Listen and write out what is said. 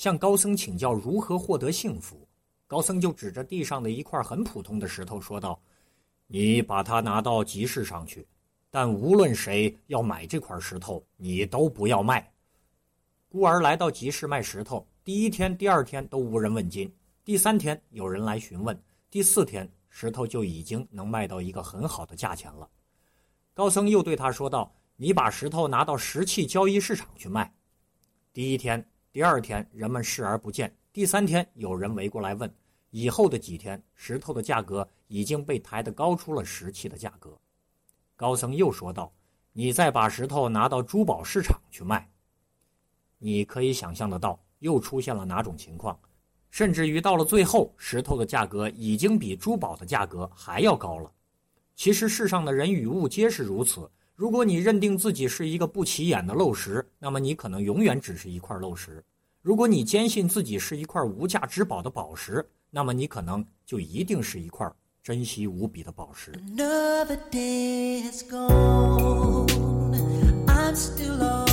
向高僧请教如何获得幸福，高僧就指着地上的一块很普通的石头说道：“你把它拿到集市上去，但无论谁要买这块石头，你都不要卖。”孤儿来到集市卖石头，第一天、第二天都无人问津，第三天有人来询问，第四天石头就已经能卖到一个很好的价钱了。高僧又对他说道：“你把石头拿到石器交易市场去卖。”第一天、第二天人们视而不见，第三天有人围过来问，以后的几天石头的价格已经被抬得高出了石器的价格。高僧又说道：“你再把石头拿到珠宝市场去卖。”你可以想象得到，又出现了哪种情况，甚至于到了最后，石头的价格已经比珠宝的价格还要高了。其实世上的人与物皆是如此。如果你认定自己是一个不起眼的漏石，那么你可能永远只是一块漏石；如果你坚信自己是一块无价之宝的宝石，那么你可能就一定是一块珍惜无比的宝石。Another day has gone. I'm still